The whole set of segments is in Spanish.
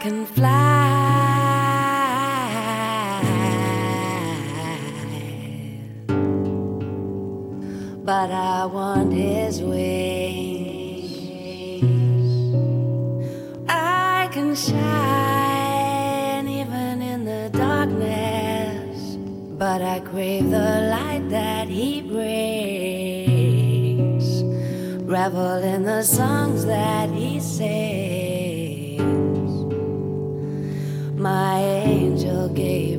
can fly. But I want his wings. I can shine even in the darkness. But I crave the light that he brings. Revel in the songs that he sings. gave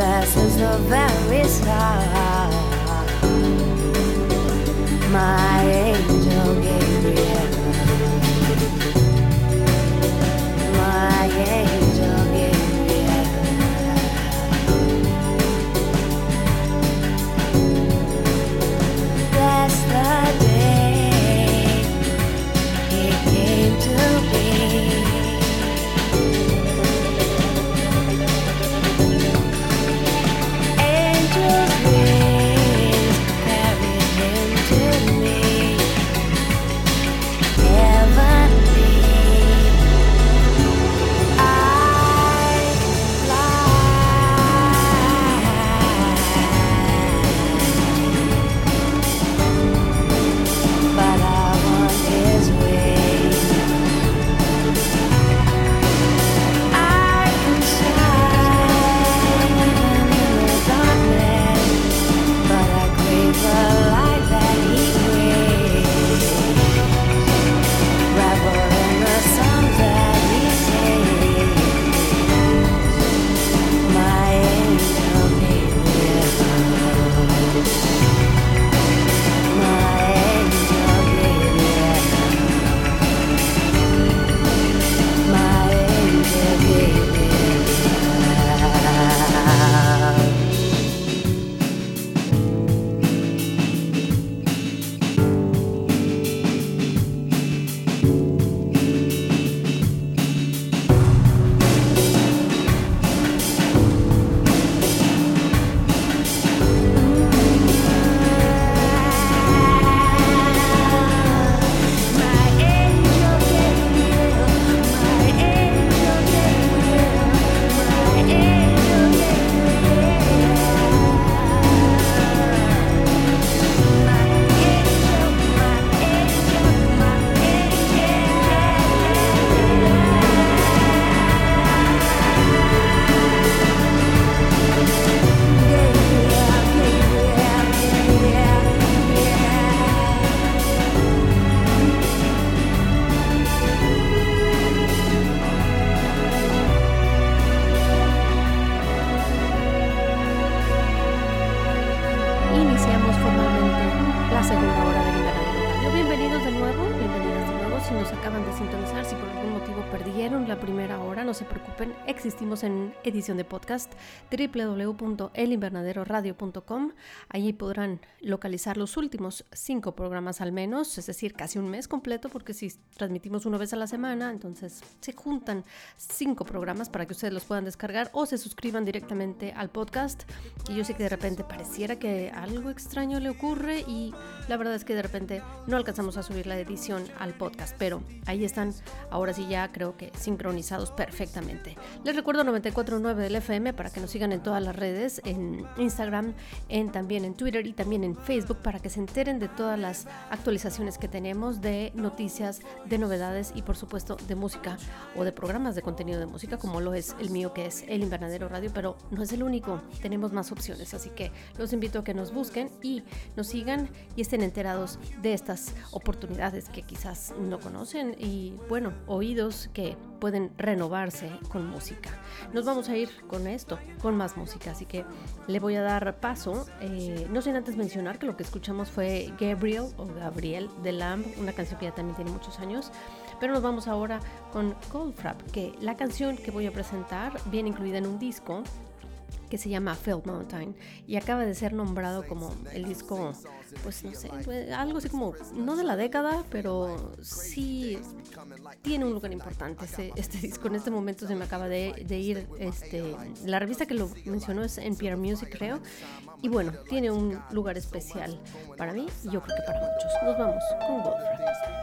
glasses of that En edición de podcast www.elinvernaderoradio.com. Allí podrán localizar los últimos cinco programas al menos, es decir, casi un mes completo, porque si transmitimos una vez a la semana, entonces se juntan cinco programas para que ustedes los puedan descargar o se suscriban directamente al podcast. Y yo sé que de repente pareciera que algo extraño le ocurre y la verdad es que de repente no alcanzamos a subir la edición al podcast, pero ahí están, ahora sí ya creo que sincronizados perfectamente. Les recuerdo 94.9 del FM para que nos sigan en todas las redes, en Instagram, en, también en Twitter y también en Facebook para que se enteren de todas las actualizaciones que tenemos de noticias, de novedades y por supuesto de música o de programas de contenido de música como lo es el mío que es El Invernadero Radio, pero no es el único, tenemos más opciones, así que los invito a que nos busquen y nos sigan y estén enterados de estas oportunidades que quizás no conocen y bueno, oídos que pueden renovarse con música. Nos vamos a ir con esto, con más música, así que le voy a dar paso. Eh, no sin antes mencionar que lo que escuchamos fue Gabriel o Gabriel de Lamb, una canción que ya también tiene muchos años. Pero nos vamos ahora con Coldfrap, que la canción que voy a presentar viene incluida en un disco que se llama Felt Mountain y acaba de ser nombrado como el disco, pues no sé, algo así como, no de la década, pero sí tiene un lugar importante este, este disco. En este momento se me acaba de, ir, este, la revista que lo mencionó es NPR Music, creo, y bueno, tiene un lugar especial para mí y yo creo que para muchos. Nos vamos con Goldfrapp.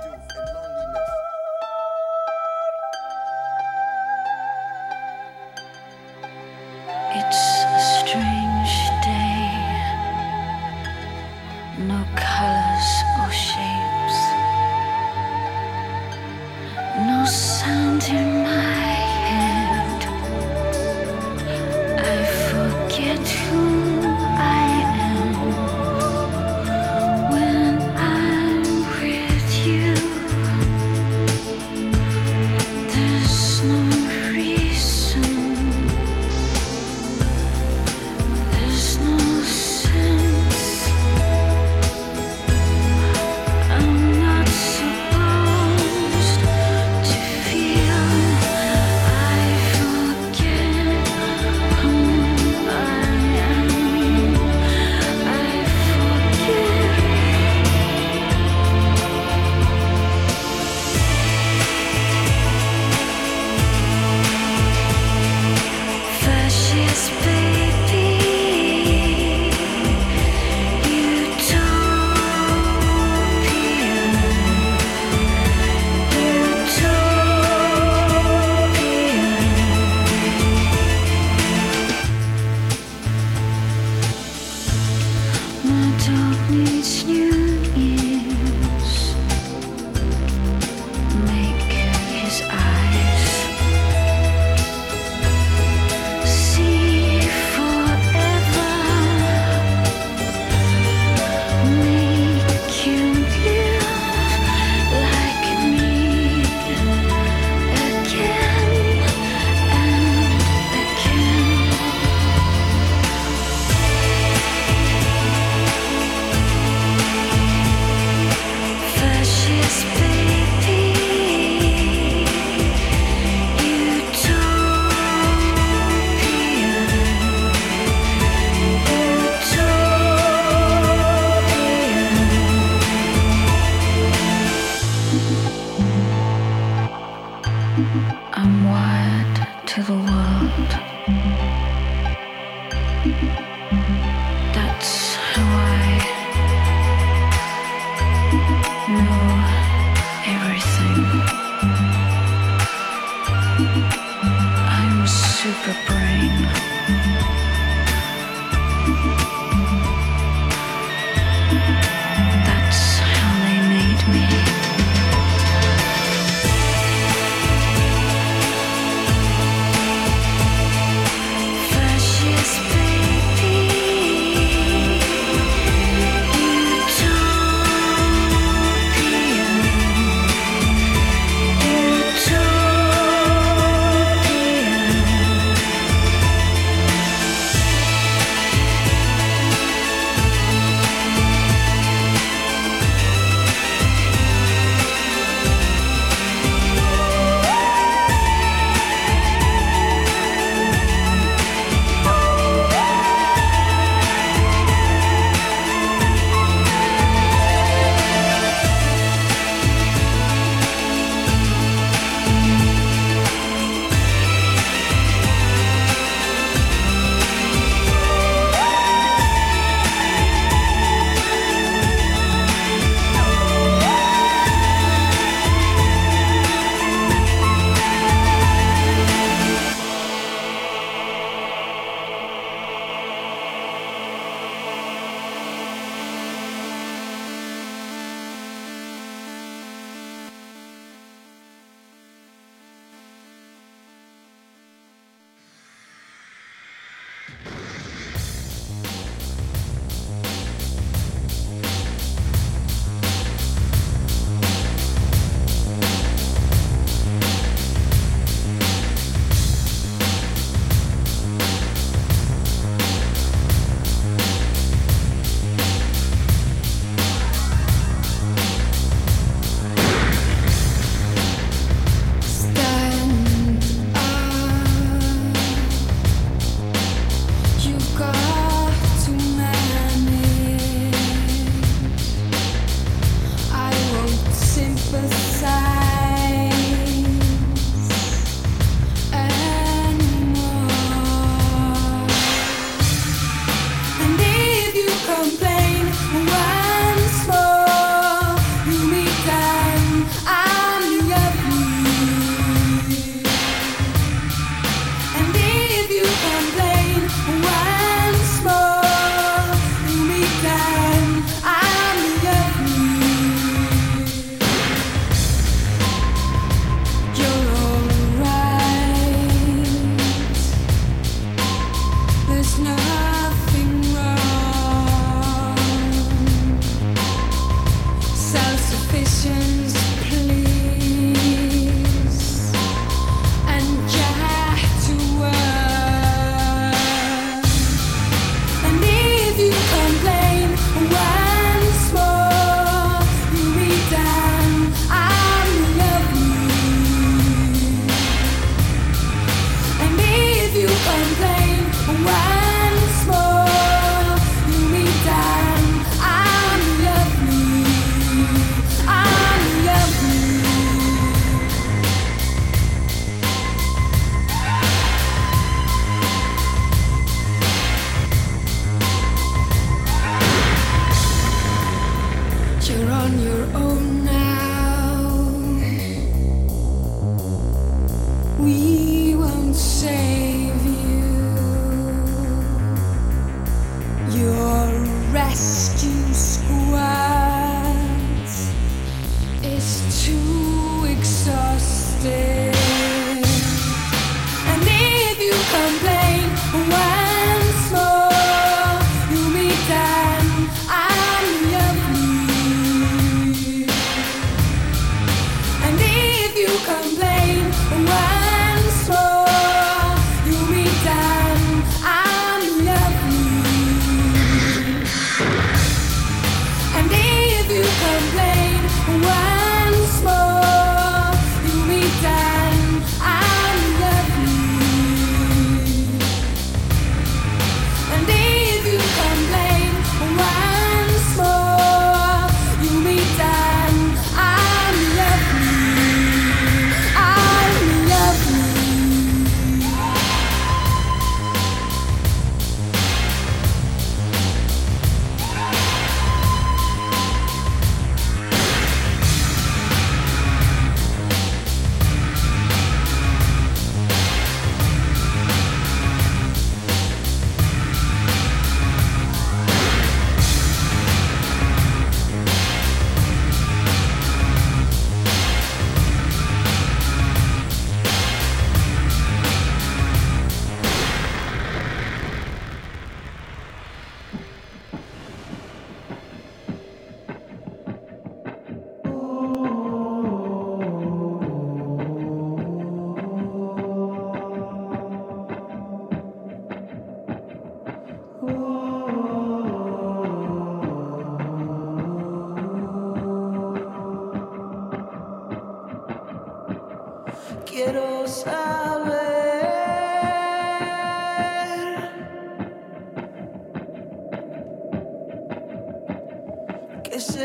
is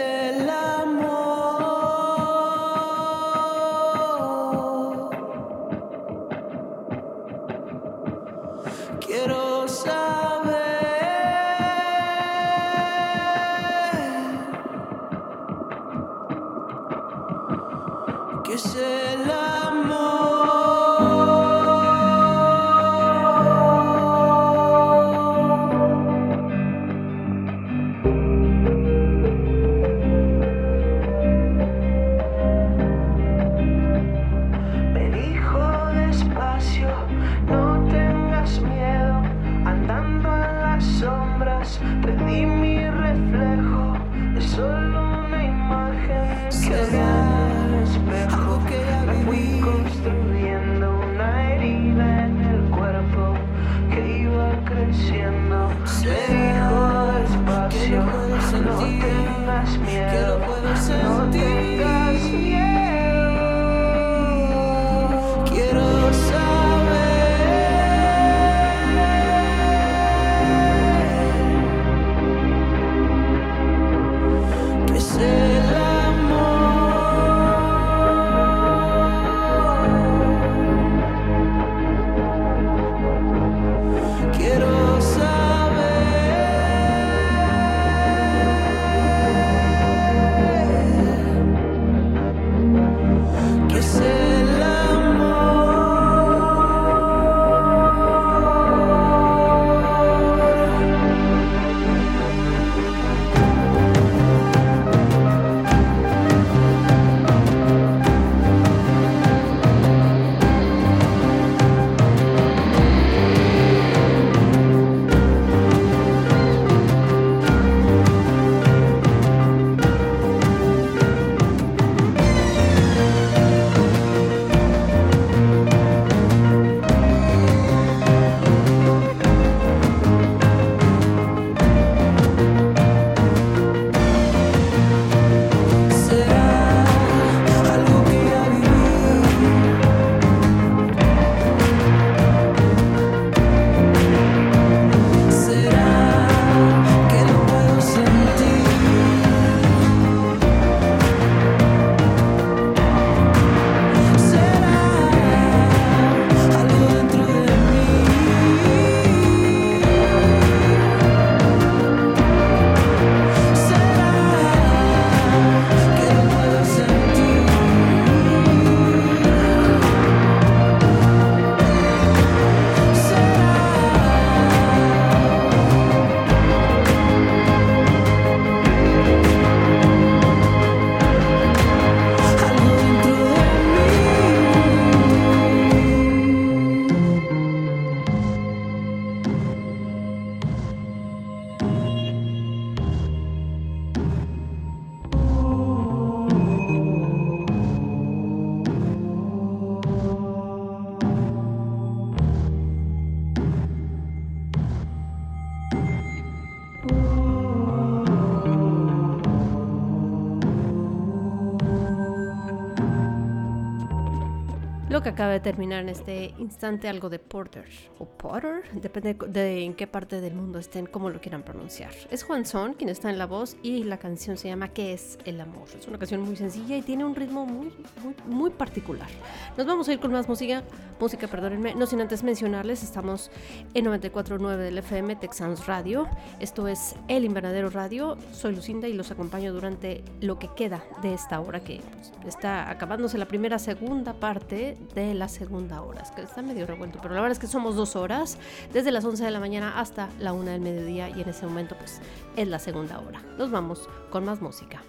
que acaba de terminar en este instante, algo de Porter o Potter, depende de en qué parte del mundo estén, cómo lo quieran pronunciar. Es Juan Son quien está en la voz y la canción se llama ¿Qué es el amor? Es una canción muy sencilla y tiene un ritmo muy, muy, muy particular. Nos vamos a ir con más música, música, perdónenme, no sin antes mencionarles, estamos en 94.9 del FM Texans Radio. Esto es El Invernadero Radio. Soy Lucinda y los acompaño durante lo que queda de esta hora que pues, está acabándose la primera, segunda parte de la segunda hora. Es que está medio revuelto, pero la verdad es que somos dos horas, desde las 11 de la mañana hasta la 1 del mediodía y en ese momento pues es la segunda hora. Nos vamos con más música.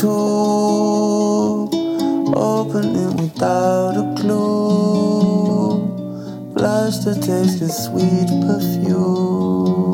To open it without a clue. Blush the taste of sweet perfume.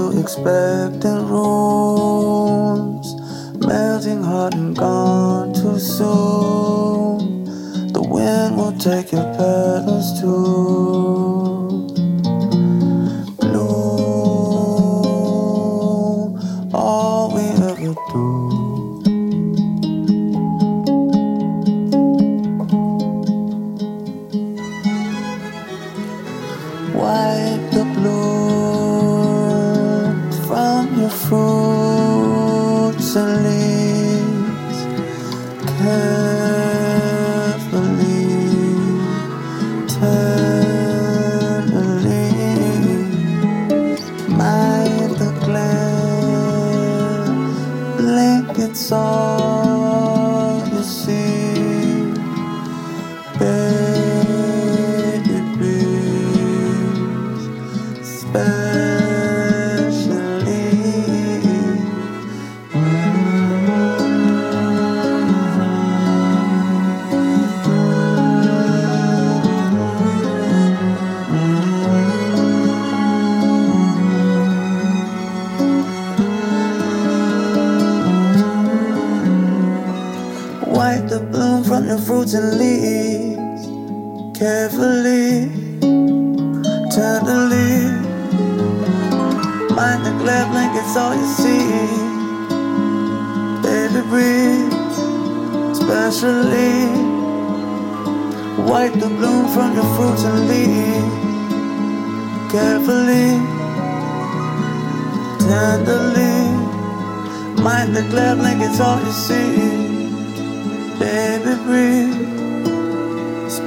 To expectant rooms, melting hot and gone too soon. The wind will take your petals to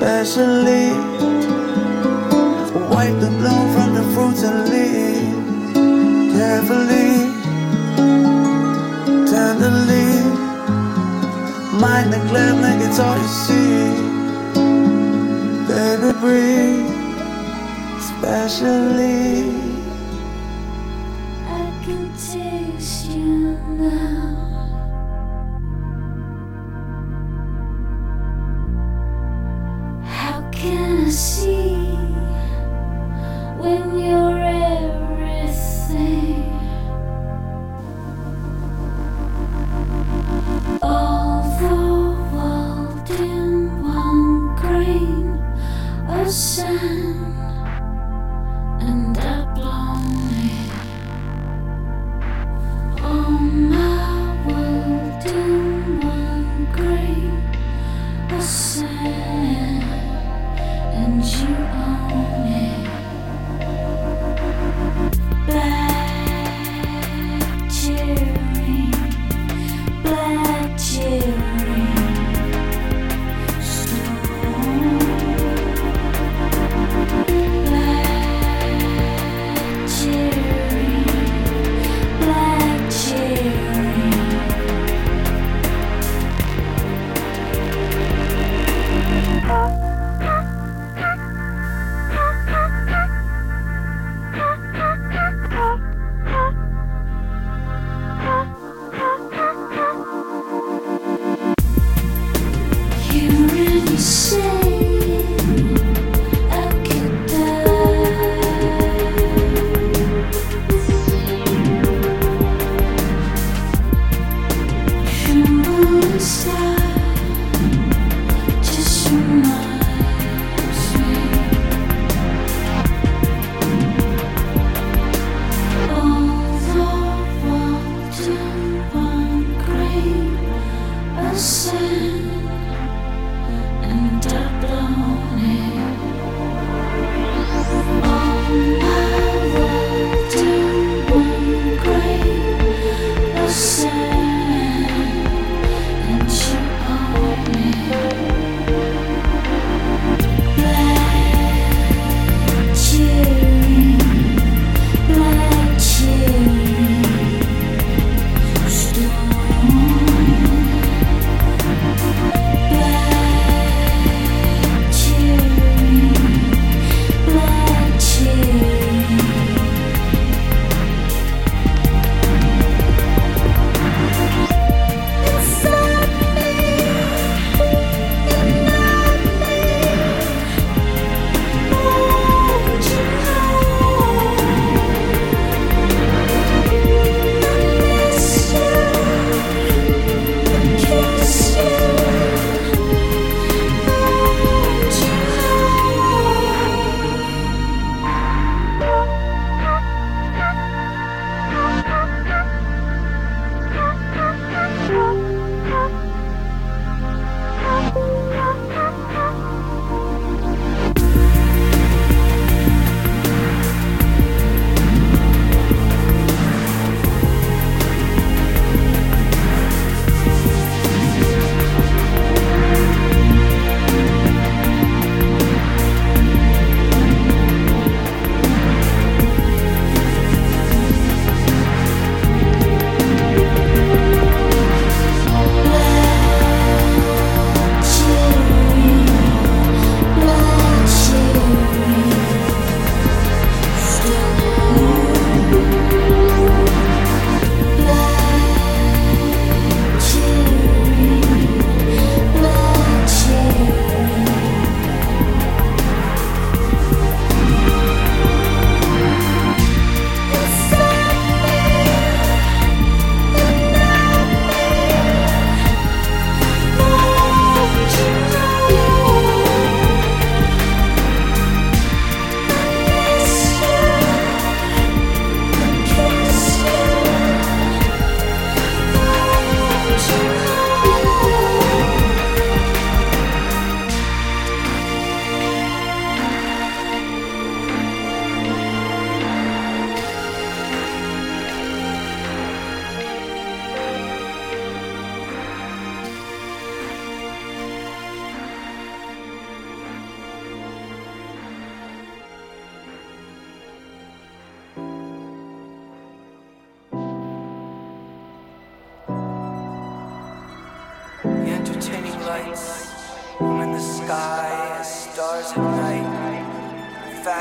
Especially Wipe the bloom from the fruits and leaves Carefully Tenderly. Mind the glare like it's all you see. Baby breathe Especially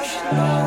Krishna.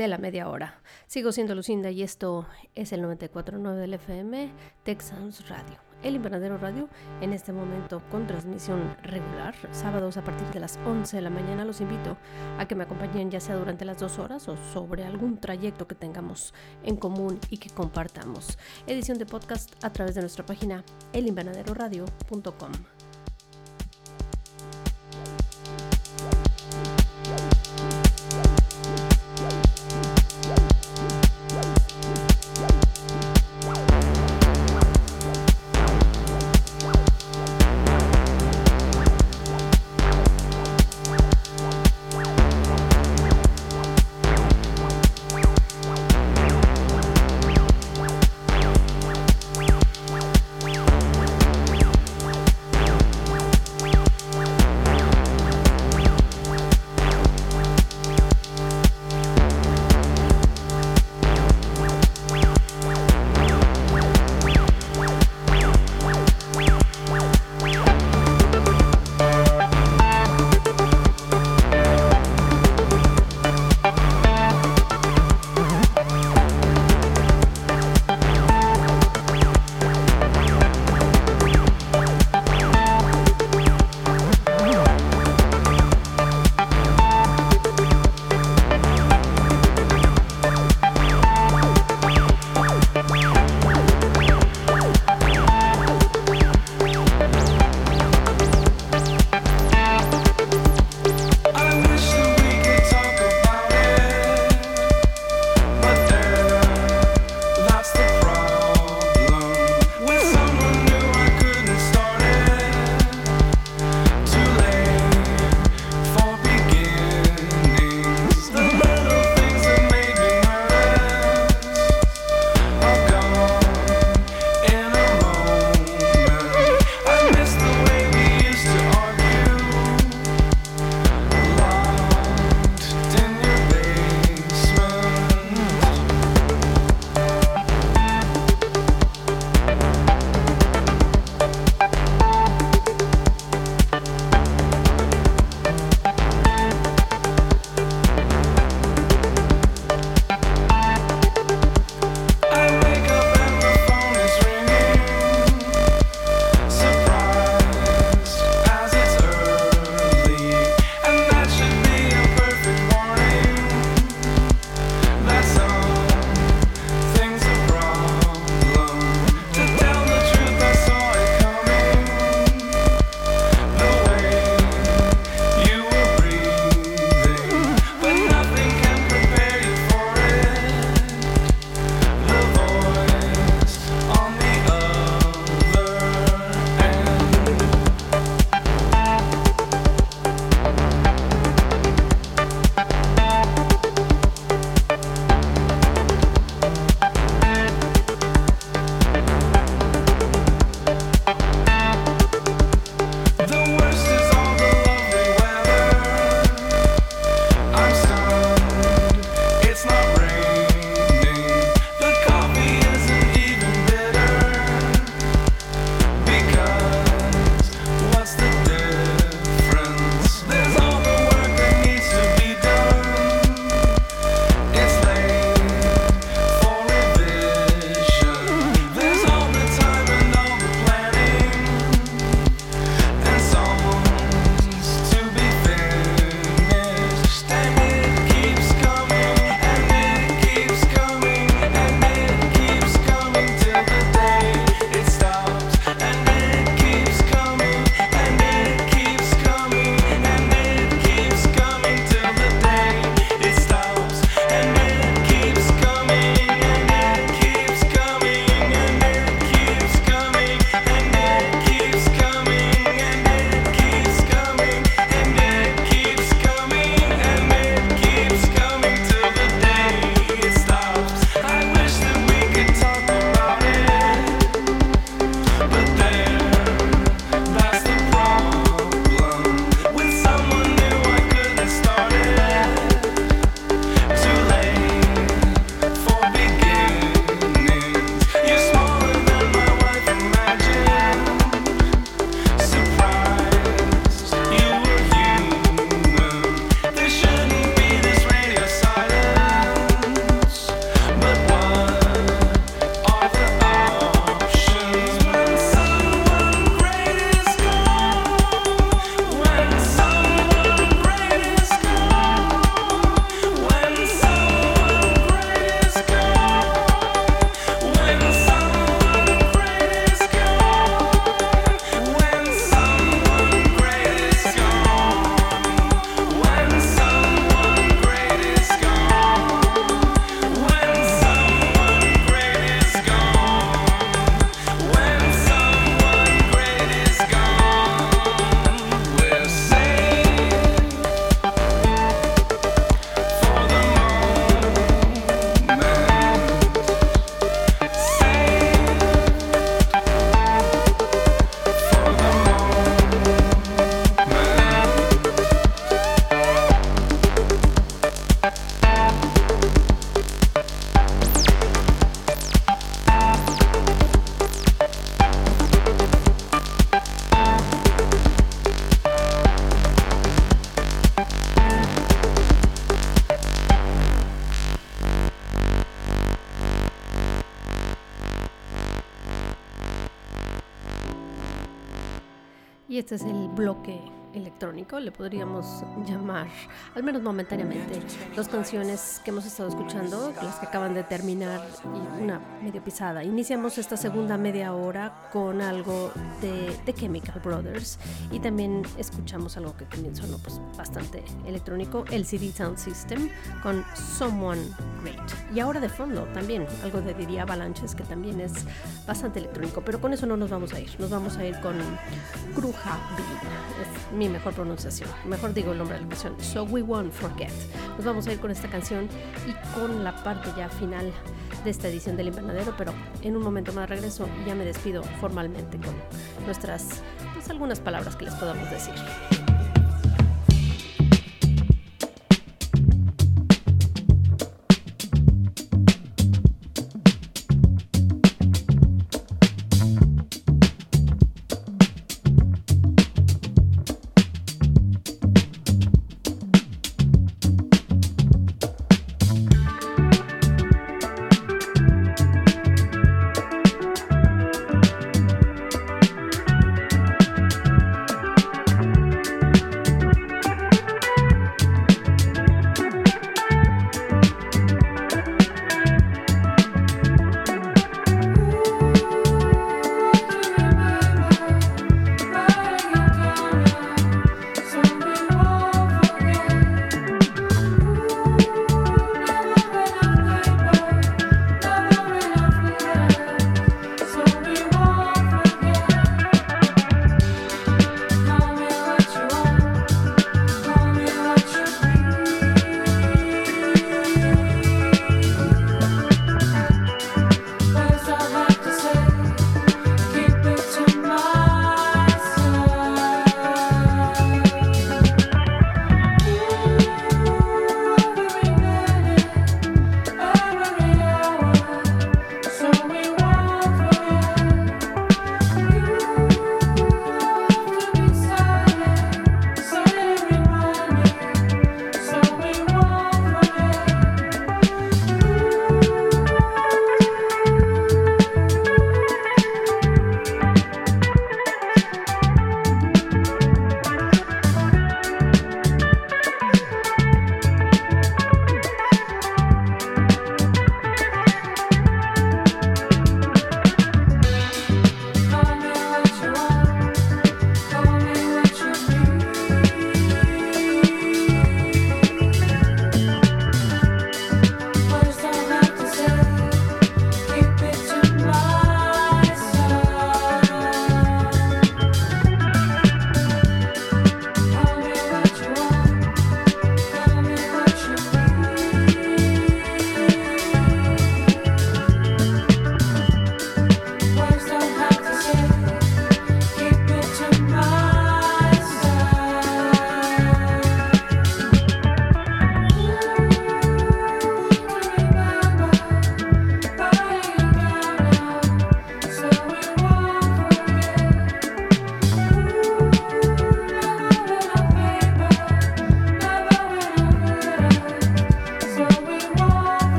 De la media hora. Sigo siendo Lucinda y esto es el 94.9 del FM Texans Radio. El Invernadero Radio en este momento con transmisión regular, sábados a partir de las 11 de la mañana. Los invito a que me acompañen ya sea durante las dos horas o sobre algún trayecto que tengamos en común y que compartamos. Edición de podcast a través de nuestra página elinvernaderoradio.com. Y este es el bloque electrónico, le podríamos llamar, al menos momentáneamente, dos canciones que hemos estado escuchando, las que acaban de terminar y una medio pisada. Iniciamos esta segunda media hora con algo de The Chemical Brothers y también escuchamos algo que también sonó pues, bastante electrónico, el CD Sound System con Someone Great. Y ahora de fondo también algo de Didi Avalanches que también es bastante electrónico, pero con eso no nos vamos a ir, nos vamos a ir con Kruja Bean mi mejor pronunciación, mejor digo el nombre de la canción, So We Won't Forget. Nos vamos a ir con esta canción y con la parte ya final de esta edición del Invernadero, pero en un momento más regreso y ya me despido formalmente con nuestras, pues algunas palabras que les podamos decir.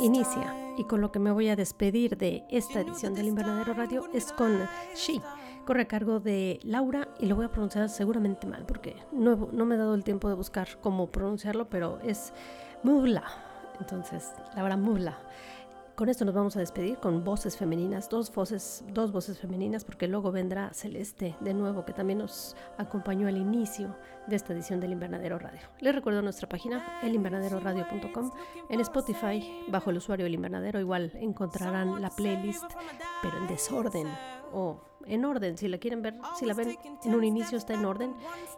Inicia y con lo que me voy a despedir de esta edición del Invernadero Radio es con She. Corre a cargo de Laura y lo voy a pronunciar seguramente mal porque no, no me he dado el tiempo de buscar cómo pronunciarlo, pero es Mula. Entonces, Laura Mula. Con esto nos vamos a despedir con voces femeninas, dos voces, dos voces femeninas, porque luego vendrá Celeste de nuevo, que también nos acompañó al inicio de esta edición del Invernadero Radio. Les recuerdo nuestra página, elinvernaderoradio.com. En Spotify, bajo el usuario El Invernadero, igual encontrarán la playlist, pero en desorden o en orden. Si la quieren ver, si la ven en un inicio está en orden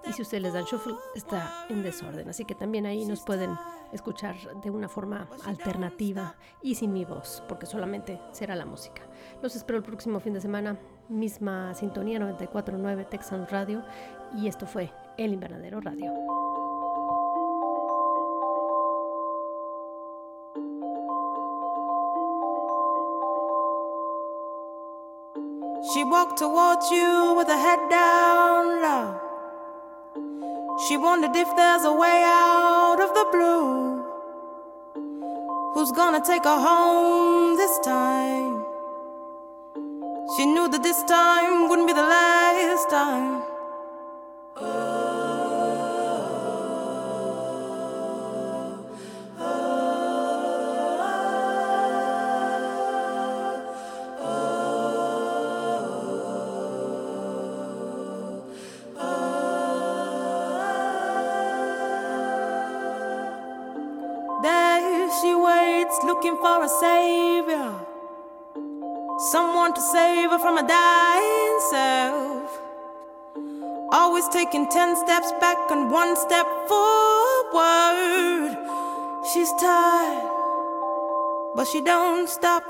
y si ustedes les dan shuffle está en desorden. Así que también ahí nos pueden escuchar de una forma alternativa y sin mi voz, porque solamente será la música. Los espero el próximo fin de semana, misma sintonía 94.9 Texan Radio y esto fue El Invernadero Radio. She walked towards you with her head down low. She wondered if there's a way out of the blue. Who's gonna take her home this time? She knew that this time wouldn't be the last time. There for a savior. Someone to save her from a dying self. Always taking ten steps back and one step forward. She's tired, but she don't stop.